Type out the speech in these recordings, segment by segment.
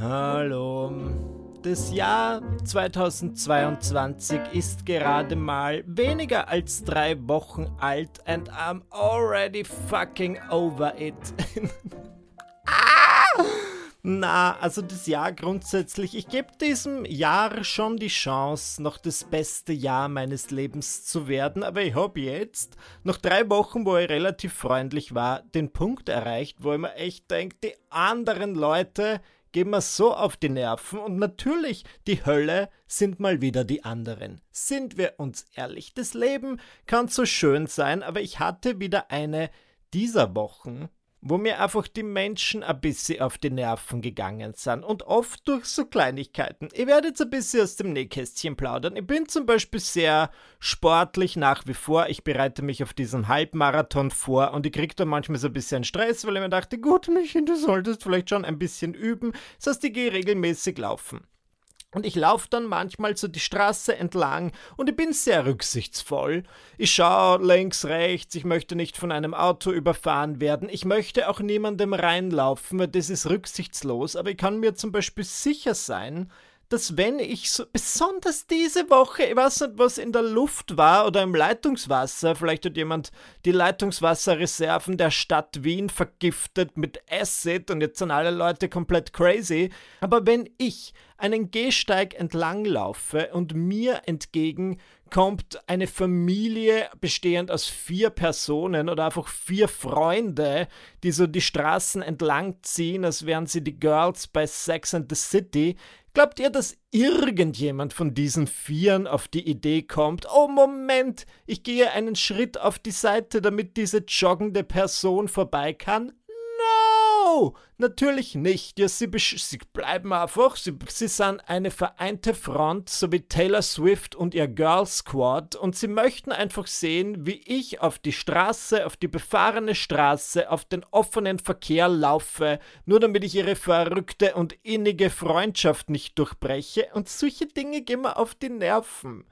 Hallo. Das Jahr 2022 ist gerade mal weniger als drei Wochen alt and I'm already fucking over it. ah! Na, also das Jahr grundsätzlich, ich gebe diesem Jahr schon die Chance, noch das beste Jahr meines Lebens zu werden, aber ich habe jetzt, nach drei Wochen, wo ich relativ freundlich war, den Punkt erreicht, wo ich mir echt denke, die anderen Leute gehen mir so auf die Nerven und natürlich, die Hölle sind mal wieder die anderen. Sind wir uns ehrlich, das Leben kann so schön sein, aber ich hatte wieder eine dieser Wochen, wo mir einfach die Menschen ein bisschen auf die Nerven gegangen sind und oft durch so Kleinigkeiten. Ich werde jetzt ein bisschen aus dem Nähkästchen plaudern. Ich bin zum Beispiel sehr sportlich nach wie vor. Ich bereite mich auf diesen Halbmarathon vor und ich kriege da manchmal so ein bisschen Stress, weil ich mir dachte, gut, Michi, du solltest vielleicht schon ein bisschen üben. Das heißt, ich gehe regelmäßig laufen. Und ich laufe dann manchmal so die Straße entlang und ich bin sehr rücksichtsvoll. Ich schaue links, rechts, ich möchte nicht von einem Auto überfahren werden, ich möchte auch niemandem reinlaufen, weil das ist rücksichtslos, aber ich kann mir zum Beispiel sicher sein, dass wenn ich so, besonders diese Woche, ich weiß nicht, was in der Luft war oder im Leitungswasser, vielleicht hat jemand die Leitungswasserreserven der Stadt Wien vergiftet mit Acid und jetzt sind alle Leute komplett crazy, aber wenn ich einen Gehsteig entlang laufe und mir entgegen kommt eine Familie bestehend aus vier Personen oder einfach vier Freunde, die so die Straßen entlang ziehen, als wären sie die Girls bei Sex and the City. Glaubt ihr, dass irgendjemand von diesen Vieren auf die Idee kommt, oh Moment, ich gehe einen Schritt auf die Seite, damit diese joggende Person vorbei kann? No, natürlich nicht. Ja, sie, sie bleiben einfach. Sie, sie sind eine vereinte Front, so wie Taylor Swift und ihr Girl Squad. Und sie möchten einfach sehen, wie ich auf die Straße, auf die befahrene Straße, auf den offenen Verkehr laufe, nur damit ich ihre verrückte und innige Freundschaft nicht durchbreche. Und solche Dinge gehen mir auf die Nerven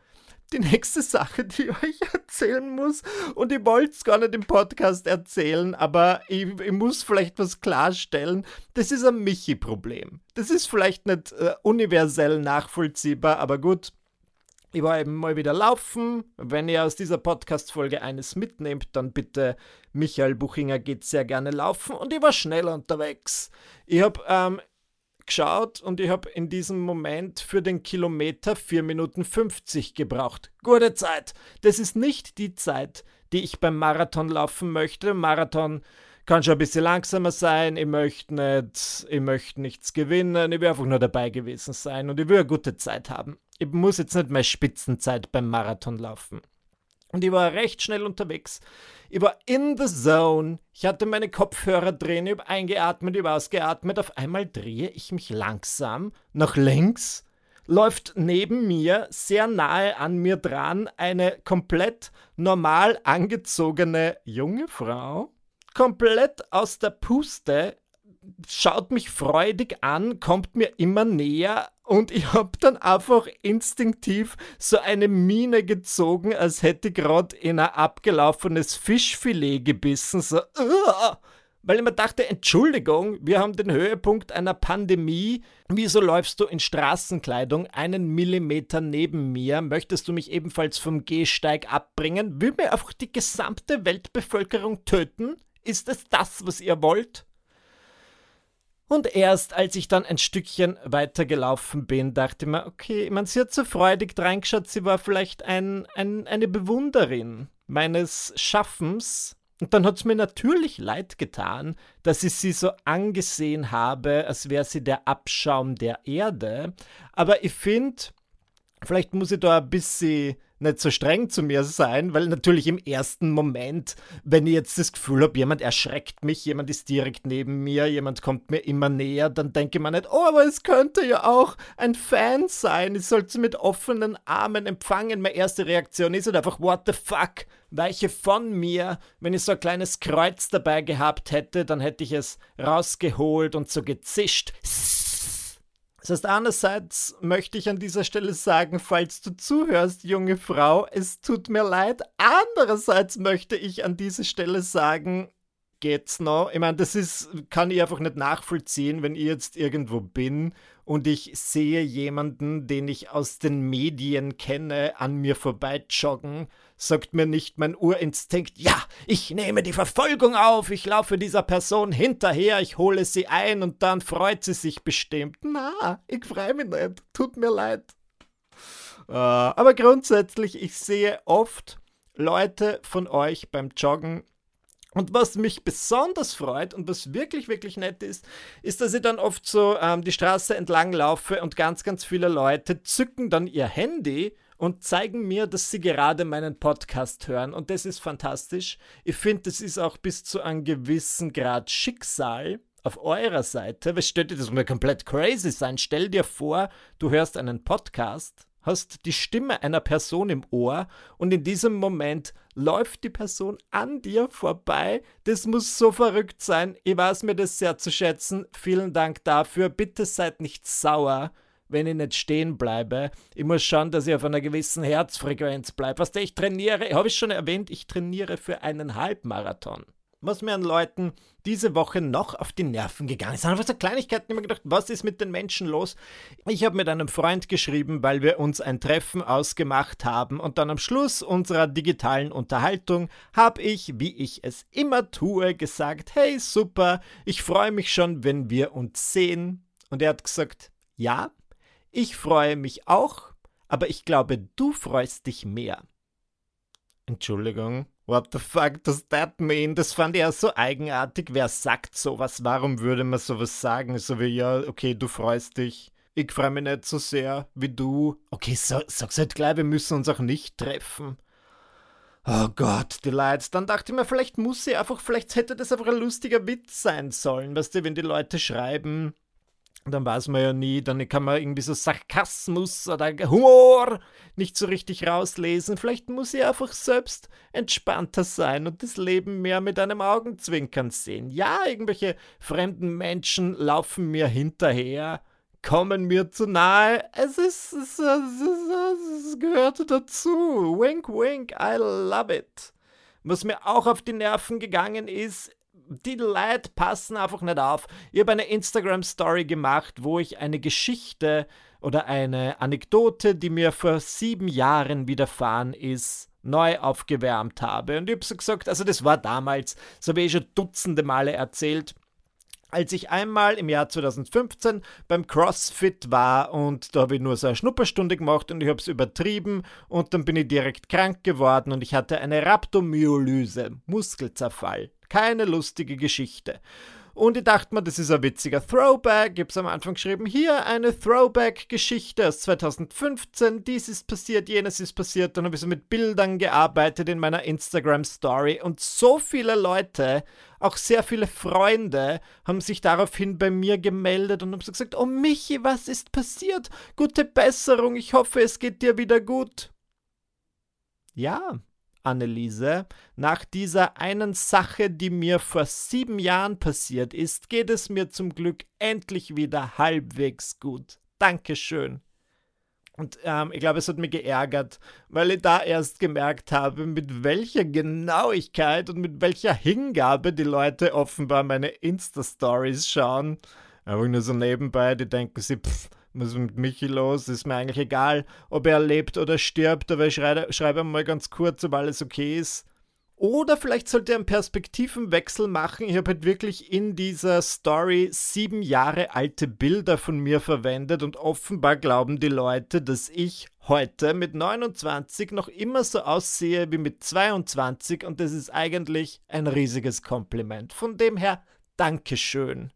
die nächste Sache, die ich euch erzählen muss. Und ich wollte es gar nicht im Podcast erzählen, aber ich, ich, muss vielleicht was klarstellen. Das ist ein Michi-Problem. Das ist vielleicht nicht äh, universell nachvollziehbar, aber gut. Ich war eben mal wieder laufen. Wenn ihr aus dieser Podcast-Folge eines mitnehmt, dann bitte Michael Buchinger geht sehr gerne laufen und ich war schnell unterwegs. Ich habe ähm, geschaut und ich habe in diesem Moment für den Kilometer 4 Minuten 50 gebraucht. Gute Zeit. Das ist nicht die Zeit, die ich beim Marathon laufen möchte. Marathon kann schon ein bisschen langsamer sein. Ich möchte nicht, ich möchte nichts gewinnen. Ich will einfach nur dabei gewesen sein und ich will eine gute Zeit haben. Ich muss jetzt nicht mehr Spitzenzeit beim Marathon laufen. Und ich war recht schnell unterwegs. Ich war in the zone. Ich hatte meine Kopfhörer drin, ich eingeatmet, ich ausgeatmet. Auf einmal drehe ich mich langsam nach links. Läuft neben mir, sehr nahe an mir dran, eine komplett normal angezogene junge Frau. Komplett aus der Puste, schaut mich freudig an, kommt mir immer näher und ich hab dann einfach instinktiv so eine Mine gezogen, als hätte ich gerade in ein abgelaufenes Fischfilet gebissen, so, uh, weil ich mir dachte, Entschuldigung, wir haben den Höhepunkt einer Pandemie. Wieso läufst du in Straßenkleidung einen Millimeter neben mir? Möchtest du mich ebenfalls vom Gehsteig abbringen? Will mir einfach die gesamte Weltbevölkerung töten? Ist es das, was ihr wollt? Und erst als ich dann ein Stückchen weitergelaufen bin, dachte ich mir, okay, man, sie hat so freudig reingeschaut, sie war vielleicht ein, ein, eine Bewunderin meines Schaffens. Und dann hat es mir natürlich leid getan, dass ich sie so angesehen habe, als wäre sie der Abschaum der Erde. Aber ich finde, vielleicht muss ich da ein bisschen nicht so streng zu mir sein, weil natürlich im ersten Moment, wenn ich jetzt das Gefühl habe, jemand erschreckt mich, jemand ist direkt neben mir, jemand kommt mir immer näher, dann denke mir nicht, oh, aber es könnte ja auch ein Fan sein, ich sollte sie mit offenen Armen empfangen. Meine erste Reaktion ist halt einfach, what the fuck, weiche von mir. Wenn ich so ein kleines Kreuz dabei gehabt hätte, dann hätte ich es rausgeholt und so gezischt. Das heißt, einerseits möchte ich an dieser Stelle sagen, falls du zuhörst, junge Frau, es tut mir leid. Andererseits möchte ich an dieser Stelle sagen, geht's noch? Ich meine, das ist, kann ich einfach nicht nachvollziehen, wenn ich jetzt irgendwo bin und ich sehe jemanden, den ich aus den Medien kenne, an mir vorbeijoggen, sagt mir nicht mein Urinstinkt, ja, ich nehme die Verfolgung auf, ich laufe dieser Person hinterher, ich hole sie ein und dann freut sie sich bestimmt. Na, ich freue mich nicht, tut mir leid. Uh, aber grundsätzlich, ich sehe oft Leute von euch beim Joggen und was mich besonders freut und was wirklich, wirklich nett ist, ist, dass ich dann oft so ähm, die Straße entlang laufe und ganz, ganz viele Leute zücken dann ihr Handy und zeigen mir, dass sie gerade meinen Podcast hören. Und das ist fantastisch. Ich finde, das ist auch bis zu einem gewissen Grad Schicksal auf eurer Seite. Was stellt dir das mir komplett crazy sein? Stell dir vor, du hörst einen Podcast hast die Stimme einer Person im Ohr und in diesem Moment läuft die Person an dir vorbei. Das muss so verrückt sein. Ich weiß mir das sehr zu schätzen. Vielen Dank dafür. Bitte seid nicht sauer, wenn ich nicht stehen bleibe. Ich muss schauen, dass ich auf einer gewissen Herzfrequenz bleibe. Was ich trainiere, habe ich schon erwähnt, ich trainiere für einen Halbmarathon was mir an Leuten diese Woche noch auf die Nerven gegangen ist. Einfach so Kleinigkeiten, immer gedacht, was ist mit den Menschen los? Ich habe mit einem Freund geschrieben, weil wir uns ein Treffen ausgemacht haben und dann am Schluss unserer digitalen Unterhaltung habe ich, wie ich es immer tue, gesagt, hey super, ich freue mich schon, wenn wir uns sehen. Und er hat gesagt, ja, ich freue mich auch, aber ich glaube, du freust dich mehr. Entschuldigung. What the fuck does that mean? Das fand ich ja so eigenartig. Wer sagt sowas? Warum würde man sowas sagen? So wie, ja, okay, du freust dich. Ich freue mich nicht so sehr wie du. Okay, so, sag's halt gleich, wir müssen uns auch nicht treffen. Oh Gott, die Leute. Dann dachte ich mir, vielleicht muss sie einfach, vielleicht hätte das einfach ein lustiger Witz sein sollen. Weißt du, wenn die Leute schreiben, dann weiß man ja nie, dann kann man irgendwie so Sarkasmus oder Humor nicht so richtig rauslesen. Vielleicht muss ich einfach selbst entspannter sein und das Leben mehr mit einem Augenzwinkern sehen. Ja, irgendwelche fremden Menschen laufen mir hinterher, kommen mir zu nahe. Es ist, es, ist, es, ist, es gehört dazu. Wink, wink, I love it. Was mir auch auf die Nerven gegangen ist, die Leute passen einfach nicht auf. Ich habe eine Instagram-Story gemacht, wo ich eine Geschichte oder eine Anekdote, die mir vor sieben Jahren widerfahren ist, neu aufgewärmt habe. Und ich habe so gesagt, also das war damals, so habe ich schon dutzende Male erzählt, als ich einmal im Jahr 2015 beim CrossFit war und da habe ich nur so eine Schnupperstunde gemacht und ich habe es übertrieben und dann bin ich direkt krank geworden und ich hatte eine Rhabdomyolyse, Muskelzerfall. Keine lustige Geschichte. Und ich dachte mir, das ist ein witziger Throwback. Ich habe es am Anfang geschrieben, hier eine Throwback-Geschichte aus 2015. Dies ist passiert, jenes ist passiert. Dann habe ich so mit Bildern gearbeitet in meiner Instagram-Story. Und so viele Leute, auch sehr viele Freunde, haben sich daraufhin bei mir gemeldet und haben so gesagt, oh Michi, was ist passiert? Gute Besserung, ich hoffe, es geht dir wieder gut. Ja, Anneliese, nach dieser einen Sache, die mir vor sieben Jahren passiert ist, geht es mir zum Glück endlich wieder halbwegs gut. Dankeschön. Und ähm, ich glaube, es hat mich geärgert, weil ich da erst gemerkt habe, mit welcher Genauigkeit und mit welcher Hingabe die Leute offenbar meine Insta-Stories schauen. Einfach nur so nebenbei, die denken sie, pff, was ist mit Michi los? Ist mir eigentlich egal, ob er lebt oder stirbt, aber ich schreibe, schreibe mal ganz kurz, ob alles okay ist. Oder vielleicht sollte er einen Perspektivenwechsel machen. Ich habe halt wirklich in dieser Story sieben Jahre alte Bilder von mir verwendet und offenbar glauben die Leute, dass ich heute mit 29 noch immer so aussehe wie mit 22 und das ist eigentlich ein riesiges Kompliment. Von dem her, Dankeschön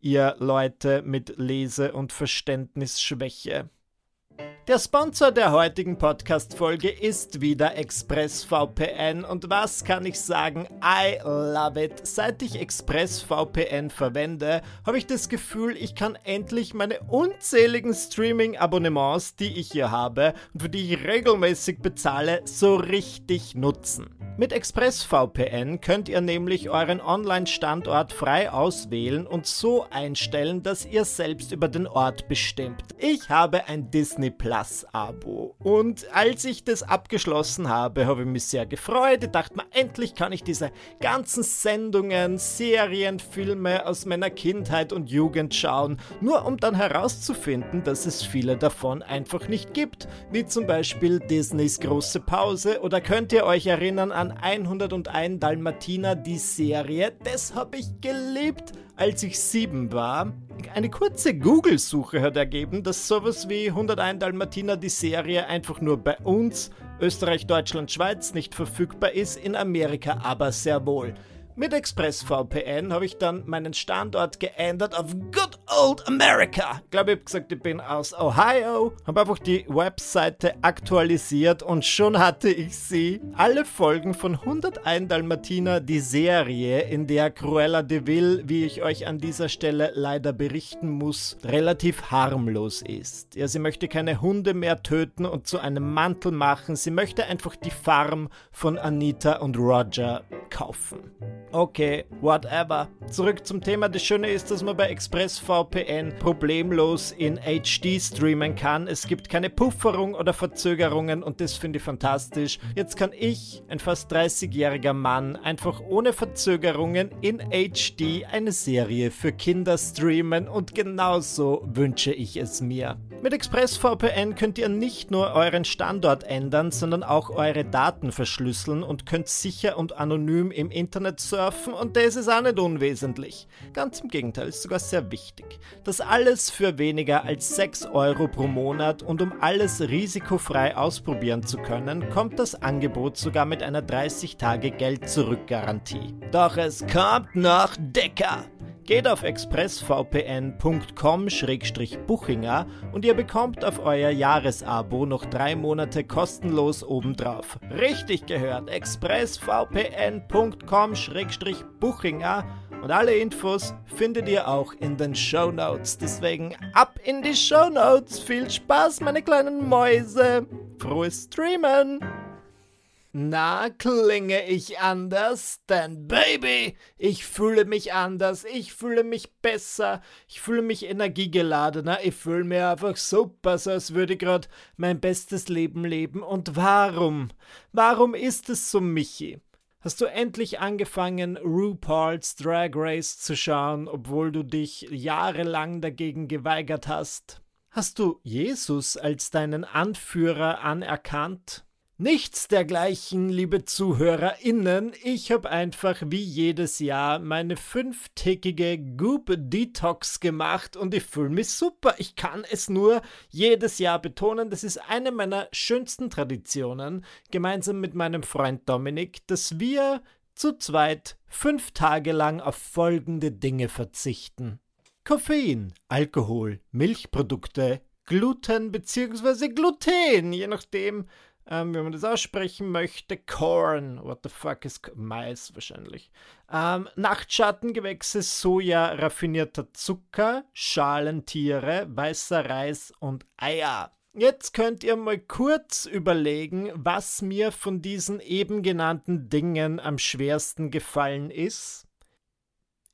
ihr Leute mit Lese- und Verständnisschwäche. Der Sponsor der heutigen Podcast-Folge ist wieder ExpressVPN und was kann ich sagen? I love it. Seit ich ExpressVPN verwende, habe ich das Gefühl, ich kann endlich meine unzähligen Streaming-Abonnements, die ich hier habe und für die ich regelmäßig bezahle, so richtig nutzen. Mit ExpressVPN könnt ihr nämlich euren Online-Standort frei auswählen und so einstellen, dass ihr selbst über den Ort bestimmt. Ich habe ein Disney Plus Plus-Abo. Und als ich das abgeschlossen habe, habe ich mich sehr gefreut. Ich dachte mir, endlich kann ich diese ganzen Sendungen, Serien, Filme aus meiner Kindheit und Jugend schauen, nur um dann herauszufinden, dass es viele davon einfach nicht gibt, wie zum Beispiel Disneys große Pause oder könnt ihr euch erinnern an 101 Dalmatiner, die Serie? Das habe ich geliebt, als ich sieben war. Eine kurze Google-Suche hat ergeben, dass sowas wie 101 Dalmatiner die Serie einfach nur bei uns, Österreich, Deutschland, Schweiz nicht verfügbar ist, in Amerika aber sehr wohl. Mit ExpressVPN habe ich dann meinen Standort geändert auf Good Old America. Ich glaube, ich habe gesagt, ich bin aus Ohio. Habe einfach die Webseite aktualisiert und schon hatte ich sie. Alle Folgen von 101 Dalmatiner, die Serie, in der Cruella de Vil, wie ich euch an dieser Stelle leider berichten muss, relativ harmlos ist. Ja, sie möchte keine Hunde mehr töten und zu einem Mantel machen. Sie möchte einfach die Farm von Anita und Roger kaufen. Okay, whatever. Zurück zum Thema. Das Schöne ist, dass man bei ExpressVPN problemlos in HD streamen kann. Es gibt keine Pufferung oder Verzögerungen und das finde ich fantastisch. Jetzt kann ich, ein fast 30-jähriger Mann, einfach ohne Verzögerungen in HD eine Serie für Kinder streamen und genauso wünsche ich es mir. Mit ExpressVPN könnt ihr nicht nur euren Standort ändern, sondern auch eure Daten verschlüsseln und könnt sicher und anonym im Internet surfen und das ist auch nicht unwesentlich. Ganz im Gegenteil, ist sogar sehr wichtig. Das alles für weniger als 6 Euro pro Monat und um alles risikofrei ausprobieren zu können, kommt das Angebot sogar mit einer 30 Tage Geld-Zurück-Garantie. Doch es kommt noch dicker! Geht auf expressvpn.com-buchinger und ihr bekommt auf euer Jahresabo noch drei Monate kostenlos obendrauf. Richtig gehört, expressvpn.com-buchinger und alle Infos findet ihr auch in den Show Notes. Deswegen ab in die Show Notes. Viel Spaß, meine kleinen Mäuse. Frohes Streamen! Na, klinge ich anders? Denn Baby, ich fühle mich anders, ich fühle mich besser, ich fühle mich energiegeladener, ich fühle mich einfach super, so als würde ich gerade mein bestes Leben leben. Und warum? Warum ist es so, Michi? Hast du endlich angefangen, RuPaul's Drag Race zu schauen, obwohl du dich jahrelang dagegen geweigert hast? Hast du Jesus als deinen Anführer anerkannt? Nichts dergleichen, liebe ZuhörerInnen. Ich habe einfach wie jedes Jahr meine fünftägige Goop Detox gemacht und ich fühle mich super. Ich kann es nur jedes Jahr betonen. Das ist eine meiner schönsten Traditionen, gemeinsam mit meinem Freund Dominik, dass wir zu zweit fünf Tage lang auf folgende Dinge verzichten. Koffein, Alkohol, Milchprodukte, Gluten bzw. Gluten, je nachdem, ähm, wenn man das aussprechen möchte. Corn, what the fuck ist Mais wahrscheinlich. Ähm, Nachtschattengewächse, Soja, raffinierter Zucker, Schalentiere, weißer Reis und Eier. Jetzt könnt ihr mal kurz überlegen, was mir von diesen eben genannten Dingen am schwersten gefallen ist.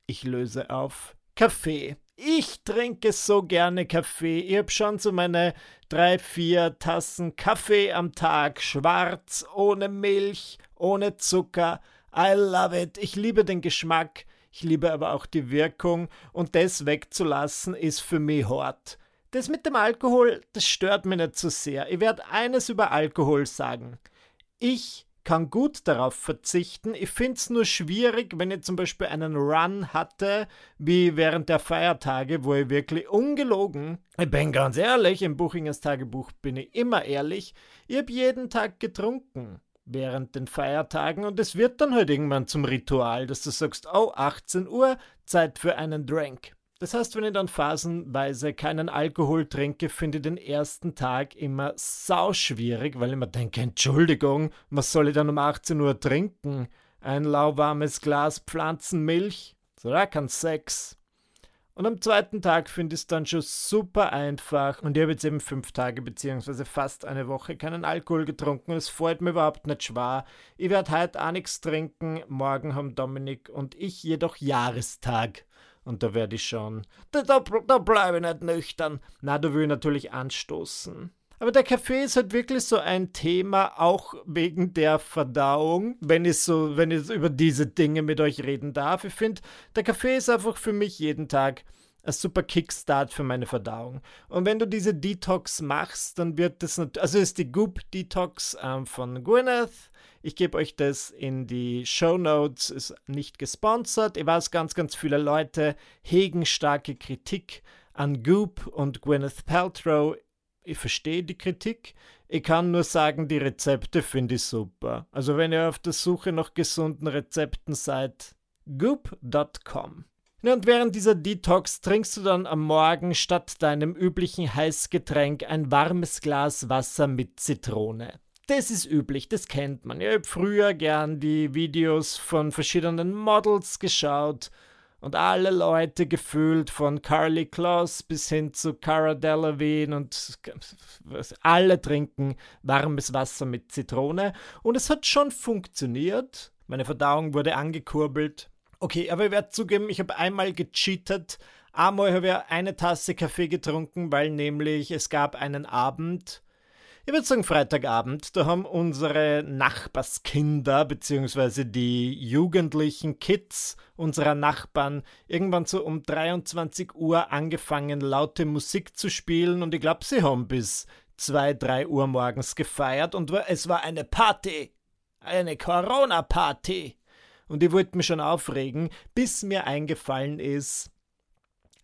Ich löse auf. Kaffee. Ich trinke so gerne Kaffee. Ich habe schon so meine drei, vier Tassen Kaffee am Tag. Schwarz, ohne Milch, ohne Zucker. I love it. Ich liebe den Geschmack. Ich liebe aber auch die Wirkung. Und das wegzulassen ist für mich hart. Das mit dem Alkohol, das stört mich nicht so sehr. Ich werde eines über Alkohol sagen. Ich kann gut darauf verzichten. Ich finde es nur schwierig, wenn ich zum Beispiel einen Run hatte, wie während der Feiertage, wo ich wirklich ungelogen, ich bin ganz ehrlich, im Buchingers Tagebuch bin ich immer ehrlich, ich habe jeden Tag getrunken während den Feiertagen und es wird dann halt irgendwann zum Ritual, dass du sagst, oh, 18 Uhr, Zeit für einen Drink. Das heißt, wenn ich dann phasenweise keinen Alkohol trinke, finde ich den ersten Tag immer sau schwierig, weil ich mir denke, Entschuldigung, was soll ich dann um 18 Uhr trinken? Ein lauwarmes Glas Pflanzenmilch? So, da kann Sex. Und am zweiten Tag finde ich es dann schon super einfach. Und ich habe jetzt eben fünf Tage beziehungsweise fast eine Woche keinen Alkohol getrunken. Es freut mir überhaupt nicht schwer. Ich werde heute auch nichts trinken. Morgen haben Dominik und ich jedoch Jahrestag. Und da werde ich schon, da, da, da bleibe ich nicht nüchtern. Na, da will ich natürlich anstoßen. Aber der Kaffee ist halt wirklich so ein Thema, auch wegen der Verdauung, wenn ich so, wenn ich über diese Dinge mit euch reden darf. Ich finde, der Kaffee ist einfach für mich jeden Tag ein super Kickstart für meine Verdauung. Und wenn du diese Detox machst, dann wird das natürlich, also ist die Goop Detox ähm, von Gwyneth. Ich gebe euch das in die Show Notes, ist nicht gesponsert. Ich weiß, ganz, ganz viele Leute hegen starke Kritik an Goop und Gwyneth Paltrow ich verstehe die Kritik. Ich kann nur sagen, die Rezepte finde ich super. Also wenn ihr auf der Suche nach gesunden Rezepten seid, goop.com. und während dieser Detox trinkst du dann am Morgen statt deinem üblichen Heißgetränk ein warmes Glas Wasser mit Zitrone. Das ist üblich, das kennt man. Ich habe früher gern die Videos von verschiedenen Models geschaut und alle Leute gefühlt von Carly Kloss bis hin zu Cara Delevingne und alle trinken warmes Wasser mit Zitrone und es hat schon funktioniert. Meine Verdauung wurde angekurbelt. Okay, aber ich werde zugeben, ich habe einmal gecheatet. Einmal habe ich eine Tasse Kaffee getrunken, weil nämlich es gab einen Abend, ich würde sagen Freitagabend, da haben unsere Nachbarskinder bzw. die jugendlichen Kids unserer Nachbarn irgendwann so um 23 Uhr angefangen, laute Musik zu spielen und ich glaube, sie haben bis 2, 3 Uhr morgens gefeiert und es war eine Party. Eine Corona-Party. Und ich wollte mich schon aufregen, bis mir eingefallen ist,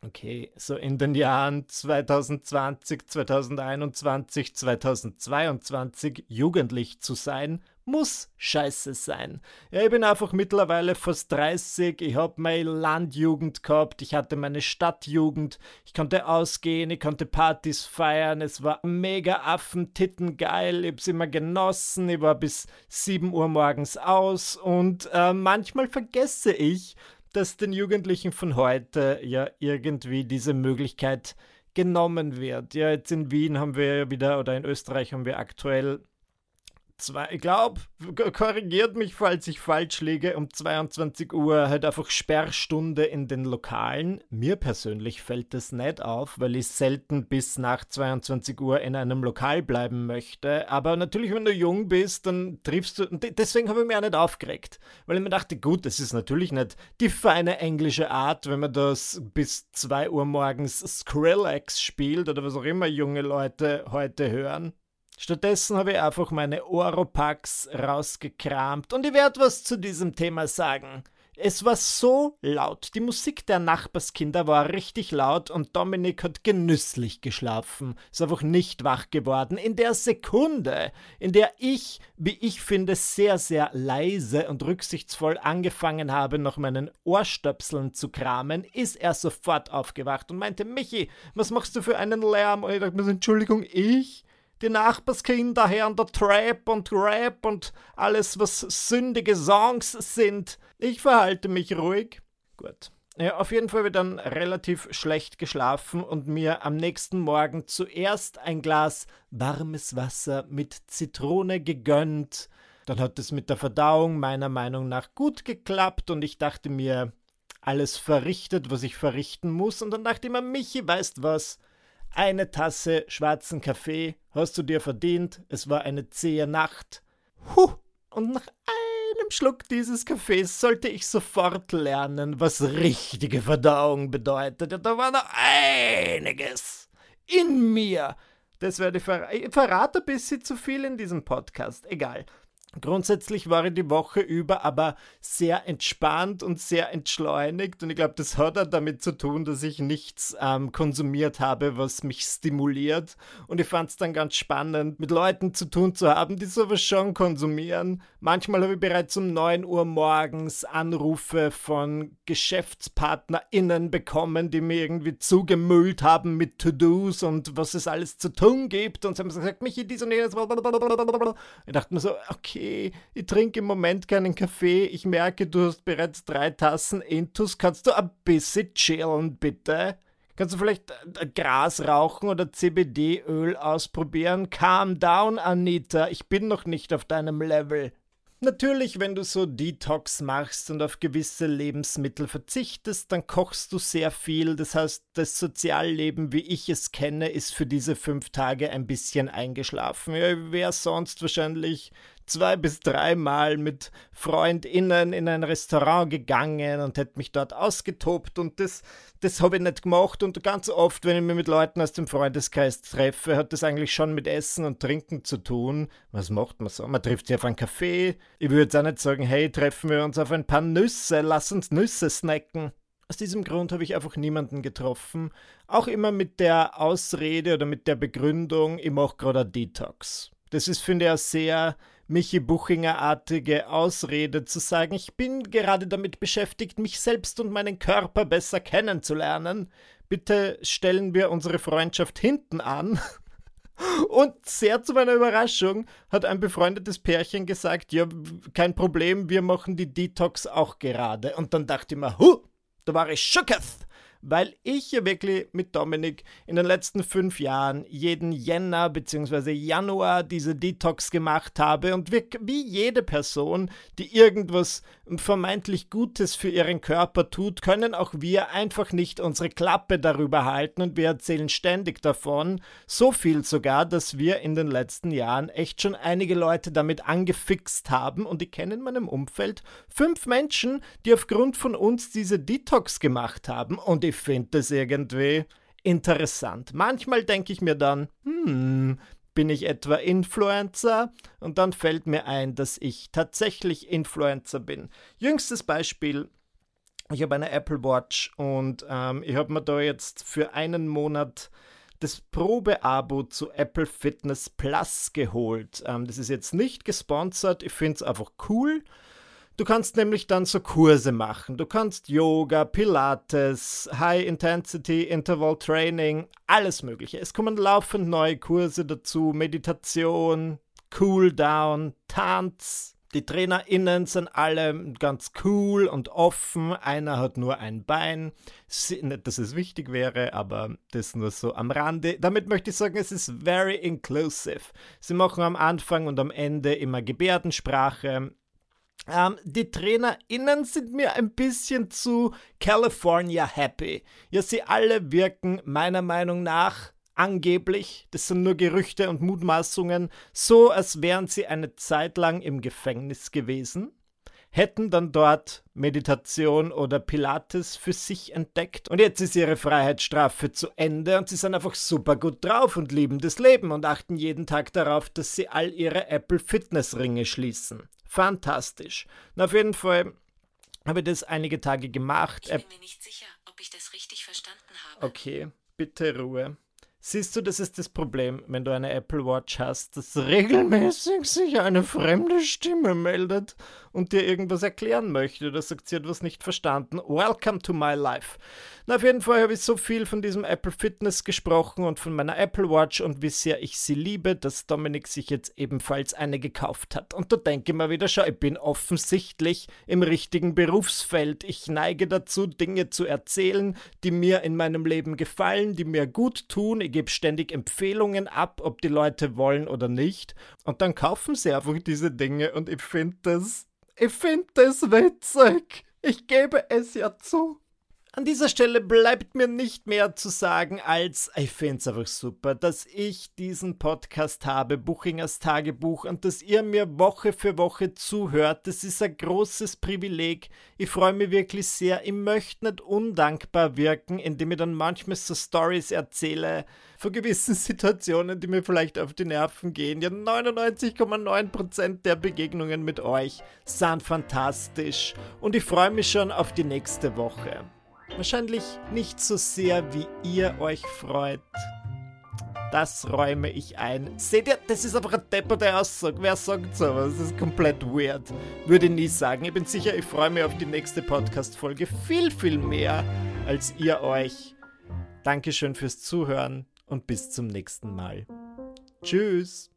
Okay, so in den Jahren 2020, 2021, 2022 jugendlich zu sein, muss scheiße sein. Ja, ich bin einfach mittlerweile fast 30, ich hab meine Landjugend gehabt, ich hatte meine Stadtjugend, ich konnte ausgehen, ich konnte Partys feiern, es war mega Affentitten geil, ich hab's immer genossen, ich war bis 7 Uhr morgens aus und äh, manchmal vergesse ich, dass den Jugendlichen von heute ja irgendwie diese Möglichkeit genommen wird. Ja, jetzt in Wien haben wir ja wieder, oder in Österreich haben wir aktuell zwei, ich glaube, korrigiert mich, falls ich falsch liege, um 22 Uhr halt einfach Sperrstunde in den Lokalen. Mir persönlich fällt das nicht auf, weil ich selten bis nach 22 Uhr in einem Lokal bleiben möchte. Aber natürlich, wenn du jung bist, dann triffst du, deswegen habe ich mich auch nicht aufgeregt, weil ich mir dachte, gut, das ist natürlich nicht die feine englische Art, wenn man das bis 2 Uhr morgens Skrillex spielt oder was auch immer junge Leute heute hören. Stattdessen habe ich einfach meine Oropax rausgekramt und ich werde was zu diesem Thema sagen. Es war so laut. Die Musik der Nachbarskinder war richtig laut und Dominik hat genüsslich geschlafen. Ist einfach nicht wach geworden. In der Sekunde, in der ich, wie ich finde, sehr, sehr leise und rücksichtsvoll angefangen habe, nach meinen Ohrstöpseln zu kramen, ist er sofort aufgewacht und meinte: Michi, was machst du für einen Lärm? Und ich dachte mir, Entschuldigung, ich? Die Nachbarskinder hören der Trap und Rap und alles, was sündige Songs sind. Ich verhalte mich ruhig. Gut. Ja, auf jeden Fall habe dann relativ schlecht geschlafen und mir am nächsten Morgen zuerst ein Glas warmes Wasser mit Zitrone gegönnt. Dann hat es mit der Verdauung meiner Meinung nach gut geklappt und ich dachte mir, alles verrichtet, was ich verrichten muss. Und dann dachte ich mir, Michi, weißt was? Eine Tasse schwarzen Kaffee hast du dir verdient. Es war eine zähe Nacht. Huh. Und nach einem Schluck dieses Kaffees sollte ich sofort lernen, was richtige Verdauung bedeutet. Da war noch einiges in mir. Das werde ich, ver ich verrate ein bisschen zu viel in diesem Podcast. Egal. Grundsätzlich war ich die Woche über aber sehr entspannt und sehr entschleunigt und ich glaube, das hat auch damit zu tun, dass ich nichts ähm, konsumiert habe, was mich stimuliert und ich fand es dann ganz spannend, mit Leuten zu tun zu haben, die sowas schon konsumieren. Manchmal habe ich bereits um 9 Uhr morgens Anrufe von GeschäftspartnerInnen bekommen, die mir irgendwie zugemüllt haben mit To-Dos und was es alles zu tun gibt und sie haben gesagt, Michi, dies und jenes. Ich dachte mir so, okay, okay, ich trinke im Moment keinen Kaffee, ich merke, du hast bereits drei Tassen Intus, kannst du ein bisschen chillen, bitte? Kannst du vielleicht äh, Gras rauchen oder CBD-Öl ausprobieren? Calm down, Anita, ich bin noch nicht auf deinem Level. Natürlich, wenn du so Detox machst und auf gewisse Lebensmittel verzichtest, dann kochst du sehr viel. Das heißt, das Sozialleben, wie ich es kenne, ist für diese fünf Tage ein bisschen eingeschlafen. Ja, wäre sonst wahrscheinlich zwei bis dreimal mit FreundInnen in ein Restaurant gegangen und hätte mich dort ausgetobt und das, das habe ich nicht gemacht und ganz oft, wenn ich mich mit Leuten aus dem Freundeskreis treffe, hat das eigentlich schon mit Essen und Trinken zu tun. Was macht man so? Man trifft sich auf einen Kaffee. Ich würde jetzt auch nicht sagen, hey, treffen wir uns auf ein paar Nüsse, lass uns Nüsse snacken. Aus diesem Grund habe ich einfach niemanden getroffen. Auch immer mit der Ausrede oder mit der Begründung, ich mache gerade Detox. Das ist, finde ich, eine sehr Michi Buchinger-artige Ausrede zu sagen, ich bin gerade damit beschäftigt, mich selbst und meinen Körper besser kennenzulernen. Bitte stellen wir unsere Freundschaft hinten an. Und sehr zu meiner Überraschung hat ein befreundetes Pärchen gesagt, ja, kein Problem, wir machen die Detox auch gerade. Und dann dachte ich mir, hu, da war ich schocketh weil ich ja wirklich mit Dominik in den letzten fünf Jahren jeden Jänner bzw. Januar diese Detox gemacht habe und wir, wie jede Person, die irgendwas vermeintlich Gutes für ihren Körper tut, können auch wir einfach nicht unsere Klappe darüber halten und wir erzählen ständig davon, so viel sogar, dass wir in den letzten Jahren echt schon einige Leute damit angefixt haben und ich kenne in meinem Umfeld fünf Menschen, die aufgrund von uns diese Detox gemacht haben und ich ich finde das irgendwie interessant. Manchmal denke ich mir dann, hm, bin ich etwa Influencer? Und dann fällt mir ein, dass ich tatsächlich Influencer bin. Jüngstes Beispiel. Ich habe eine Apple Watch und ähm, ich habe mir da jetzt für einen Monat das Probeabo zu Apple Fitness Plus geholt. Ähm, das ist jetzt nicht gesponsert, ich finde es einfach cool. Du kannst nämlich dann so Kurse machen. Du kannst Yoga, Pilates, High Intensity Interval Training, alles Mögliche. Es kommen laufend neue Kurse dazu, Meditation, Cooldown, Tanz. Die TrainerInnen sind alle ganz cool und offen. Einer hat nur ein Bein. Nicht, dass es wichtig wäre, aber das nur so am Rande. Damit möchte ich sagen, es ist very inclusive. Sie machen am Anfang und am Ende immer Gebärdensprache. Ähm, die TrainerInnen sind mir ein bisschen zu California happy. Ja, sie alle wirken meiner Meinung nach angeblich, das sind nur Gerüchte und Mutmaßungen, so als wären sie eine Zeit lang im Gefängnis gewesen, hätten dann dort Meditation oder Pilates für sich entdeckt und jetzt ist ihre Freiheitsstrafe zu Ende und sie sind einfach super gut drauf und lieben das Leben und achten jeden Tag darauf, dass sie all ihre Apple Fitness Ringe schließen fantastisch. Und auf jeden Fall habe ich das einige Tage gemacht. Ich bin mir nicht sicher, ob ich das richtig verstanden habe. Okay, bitte Ruhe. Siehst du, das ist das Problem, wenn du eine Apple Watch hast, dass regelmäßig sich eine fremde Stimme meldet und dir irgendwas erklären möchte oder sagt, sie hat was nicht verstanden. Welcome to my life. Na, auf jeden Fall habe ich so viel von diesem Apple Fitness gesprochen und von meiner Apple Watch und wie sehr ich sie liebe, dass Dominik sich jetzt ebenfalls eine gekauft hat. Und da denke ich mir wieder, schau, ich bin offensichtlich im richtigen Berufsfeld. Ich neige dazu, Dinge zu erzählen, die mir in meinem Leben gefallen, die mir gut tun. Ich gebe ständig Empfehlungen ab, ob die Leute wollen oder nicht. Und dann kaufen sie einfach diese Dinge und ich finde das, ich finde das witzig. Ich gebe es ja zu. An dieser Stelle bleibt mir nicht mehr zu sagen, als ich finde es einfach super, dass ich diesen Podcast habe, Buchingers Tagebuch, und dass ihr mir Woche für Woche zuhört. Das ist ein großes Privileg. Ich freue mich wirklich sehr. Ich möchte nicht undankbar wirken, indem ich dann manchmal so Stories erzähle von gewissen Situationen, die mir vielleicht auf die Nerven gehen. Ja, 99,9% der Begegnungen mit euch sind fantastisch. Und ich freue mich schon auf die nächste Woche. Wahrscheinlich nicht so sehr, wie ihr euch freut. Das räume ich ein. Seht ihr, das ist einfach eine depperte Aussage. Wer sagt sowas? Das ist komplett weird. Würde nie sagen. Ich bin sicher, ich freue mich auf die nächste Podcast-Folge viel, viel mehr als ihr euch. Dankeschön fürs Zuhören und bis zum nächsten Mal. Tschüss.